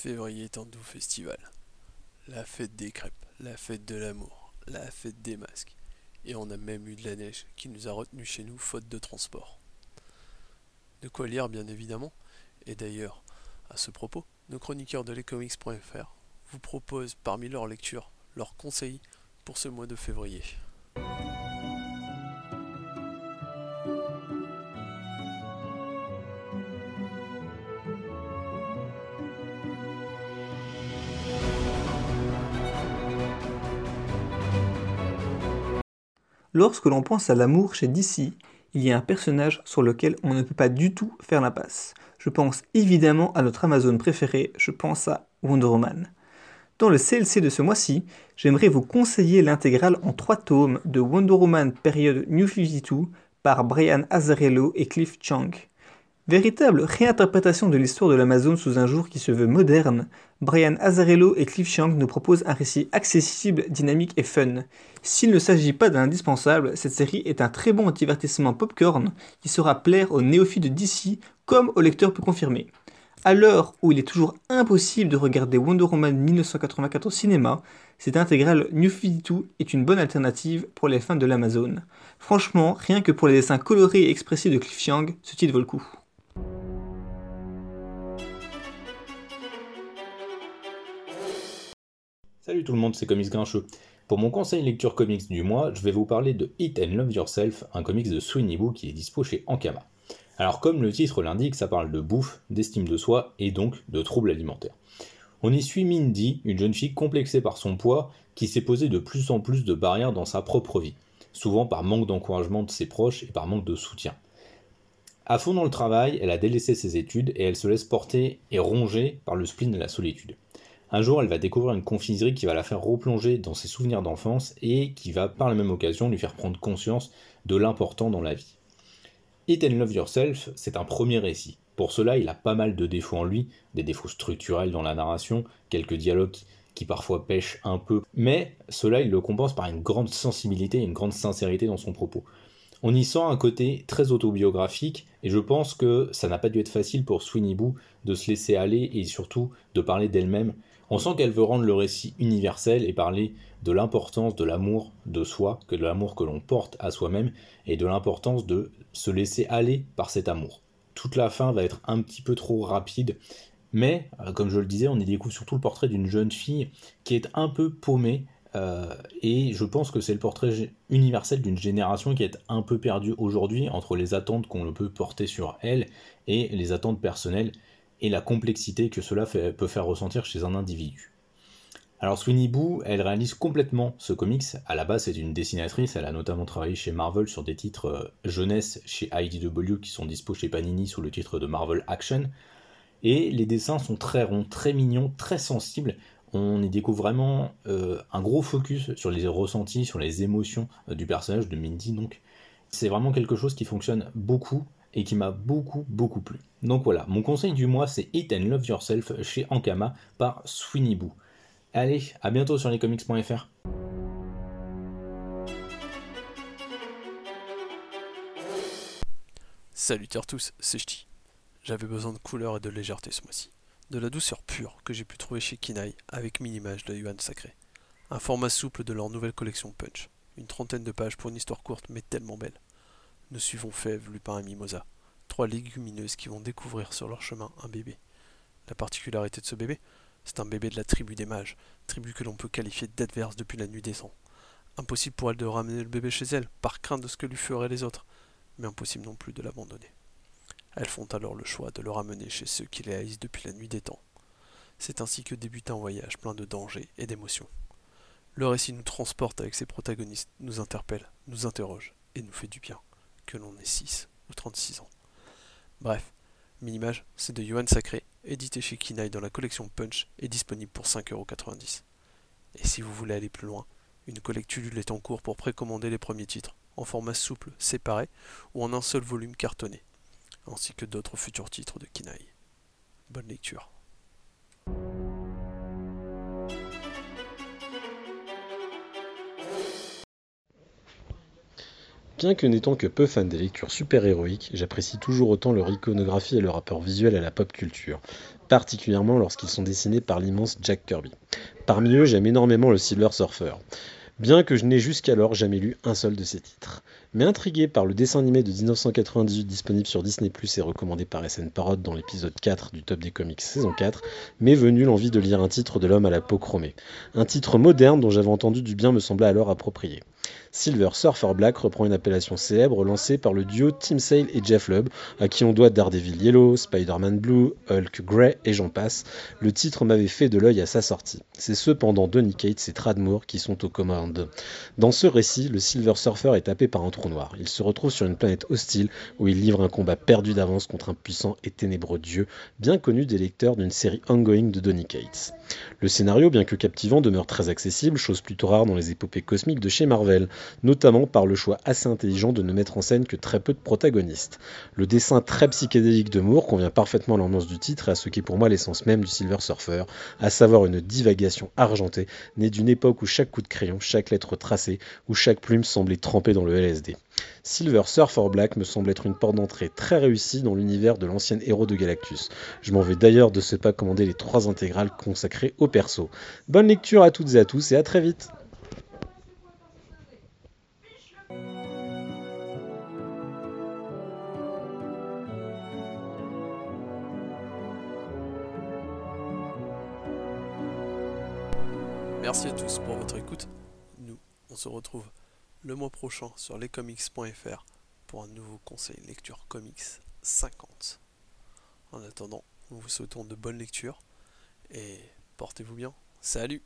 Février est un doux festival. La fête des crêpes, la fête de l'amour, la fête des masques. Et on a même eu de la neige qui nous a retenus chez nous faute de transport. De quoi lire bien évidemment. Et d'ailleurs, à ce propos, nos chroniqueurs de lescomics.fr vous proposent parmi leurs lectures leurs conseils pour ce mois de février. Lorsque l'on pense à l'amour chez DC, il y a un personnage sur lequel on ne peut pas du tout faire l'impasse. Je pense évidemment à notre Amazon préféré, je pense à Wonder Woman. Dans le CLC de ce mois-ci, j'aimerais vous conseiller l'intégrale en trois tomes de Wonder Woman période New 52 par Brian Azzarello et Cliff Chang. Véritable réinterprétation de l'histoire de l'Amazon sous un jour qui se veut moderne, Brian Azzarello et Cliff Chang nous proposent un récit accessible, dynamique et fun. S'il ne s'agit pas d'un indispensable, cette série est un très bon divertissement popcorn qui saura plaire aux néophytes de DC comme aux lecteurs peu confirmés. À l'heure où il est toujours impossible de regarder Wonder Woman 1984 au cinéma, cette intégrale New 52 est une bonne alternative pour les fans de l'Amazon. Franchement, rien que pour les dessins colorés et expressifs de Cliff Chang, ce titre vaut le coup. Salut tout le monde, c'est Comics Grincheux. Pour mon conseil lecture comics du mois, je vais vous parler de Eat and Love Yourself, un comics de Sweeney Boo qui est dispo chez Ankama. Alors comme le titre l'indique, ça parle de bouffe, d'estime de soi et donc de troubles alimentaires. On y suit Mindy, une jeune fille complexée par son poids, qui s'est posé de plus en plus de barrières dans sa propre vie, souvent par manque d'encouragement de ses proches et par manque de soutien. À fond dans le travail, elle a délaissé ses études et elle se laisse porter et ronger par le spleen de la solitude. Un jour, elle va découvrir une confiserie qui va la faire replonger dans ses souvenirs d'enfance et qui va par la même occasion lui faire prendre conscience de l'important dans la vie. Eat and Love Yourself, c'est un premier récit. Pour cela, il a pas mal de défauts en lui, des défauts structurels dans la narration, quelques dialogues qui parfois pêchent un peu, mais cela il le compense par une grande sensibilité et une grande sincérité dans son propos. On y sent un côté très autobiographique et je pense que ça n'a pas dû être facile pour Sweeney Boo de se laisser aller et surtout de parler d'elle-même on sent qu'elle veut rendre le récit universel et parler de l'importance de l'amour de soi, que de l'amour que l'on porte à soi-même, et de l'importance de se laisser aller par cet amour. Toute la fin va être un petit peu trop rapide, mais euh, comme je le disais, on y découvre surtout le portrait d'une jeune fille qui est un peu paumée, euh, et je pense que c'est le portrait universel d'une génération qui est un peu perdue aujourd'hui entre les attentes qu'on peut porter sur elle et les attentes personnelles et la complexité que cela peut faire ressentir chez un individu. Alors Sweeney Boo, elle réalise complètement ce comics. À la base, c'est une dessinatrice. Elle a notamment travaillé chez Marvel sur des titres euh, jeunesse chez IDW qui sont dispo chez Panini sous le titre de Marvel Action. Et les dessins sont très ronds, très mignons, très sensibles. On y découvre vraiment euh, un gros focus sur les ressentis, sur les émotions euh, du personnage de Mindy. Donc, c'est vraiment quelque chose qui fonctionne beaucoup et qui m'a beaucoup beaucoup plu. Donc voilà, mon conseil du mois c'est Eat and Love Yourself chez Ankama par Sweeney Boo. Allez, à bientôt sur lescomics.fr. Salut à tous, c'est Ch'ti. J'avais besoin de couleur et de légèreté ce mois-ci. De la douceur pure que j'ai pu trouver chez Kinaï avec Minimage de Yuan Sacré. Un format souple de leur nouvelle collection Punch. Une trentaine de pages pour une histoire courte mais tellement belle. Nous suivons Fève, Lupin et Mimosa, trois légumineuses qui vont découvrir sur leur chemin un bébé. La particularité de ce bébé, c'est un bébé de la tribu des mages, tribu que l'on peut qualifier d'adverse depuis la nuit des ans. Impossible pour elle de ramener le bébé chez elle, par crainte de ce que lui feraient les autres, mais impossible non plus de l'abandonner. Elles font alors le choix de le ramener chez ceux qui les haïssent depuis la nuit des temps. C'est ainsi que débute un voyage plein de dangers et d'émotions. Le récit nous transporte avec ses protagonistes, nous interpelle, nous interroge et nous fait du bien que l'on ait 6 ou 36 ans. Bref, Minimage, c'est de Johan Sacré, édité chez Kinaï dans la collection Punch et disponible pour 5,90€. Et si vous voulez aller plus loin, une collectule est en cours pour précommander les premiers titres, en format souple, séparé ou en un seul volume cartonné, ainsi que d'autres futurs titres de Kinaï. Bonne lecture. Bien que n'étant que peu fan des lectures super-héroïques, j'apprécie toujours autant leur iconographie et leur rapport visuel à la pop culture, particulièrement lorsqu'ils sont dessinés par l'immense Jack Kirby. Parmi eux, j'aime énormément le Silver Surfer bien que je n'ai jusqu'alors jamais lu un seul de ses titres. Mais intrigué par le dessin animé de 1998 disponible sur Disney et recommandé par SN Parod dans l'épisode 4 du Top des Comics saison 4, m'est venue l'envie de lire un titre de l'homme à la peau chromée. Un titre moderne dont j'avais entendu du bien me semblait alors approprié. Silver Surfer Black reprend une appellation célèbre lancée par le duo Tim Sale et Jeff Lubb, à qui on doit Daredevil Yellow, Spider-Man Blue, Hulk Grey et j'en passe. Le titre m'avait fait de l'œil à sa sortie. C'est cependant Donny Cates et Tradmore qui sont aux commandes. Dans ce récit, le Silver Surfer est tapé par un trou noir. Il se retrouve sur une planète hostile où il livre un combat perdu d'avance contre un puissant et ténébreux dieu, bien connu des lecteurs d'une série ongoing de Donny Cates. Le scénario, bien que captivant, demeure très accessible, chose plutôt rare dans les épopées cosmiques de chez Marvel notamment par le choix assez intelligent de ne mettre en scène que très peu de protagonistes. Le dessin très psychédélique de Moore convient parfaitement à l'ambiance du titre et à ce qui est pour moi l'essence même du Silver Surfer, à savoir une divagation argentée née d'une époque où chaque coup de crayon, chaque lettre tracée, où chaque plume semblait trempée dans le LSD. Silver Surfer Black me semble être une porte d'entrée très réussie dans l'univers de l'ancien héros de Galactus. Je m'en vais d'ailleurs de ce pas commander les trois intégrales consacrées au perso. Bonne lecture à toutes et à tous et à très vite Merci à tous pour votre écoute. Nous, on se retrouve le mois prochain sur lescomics.fr pour un nouveau conseil lecture comics 50. En attendant, nous vous souhaitons de bonnes lectures et portez-vous bien. Salut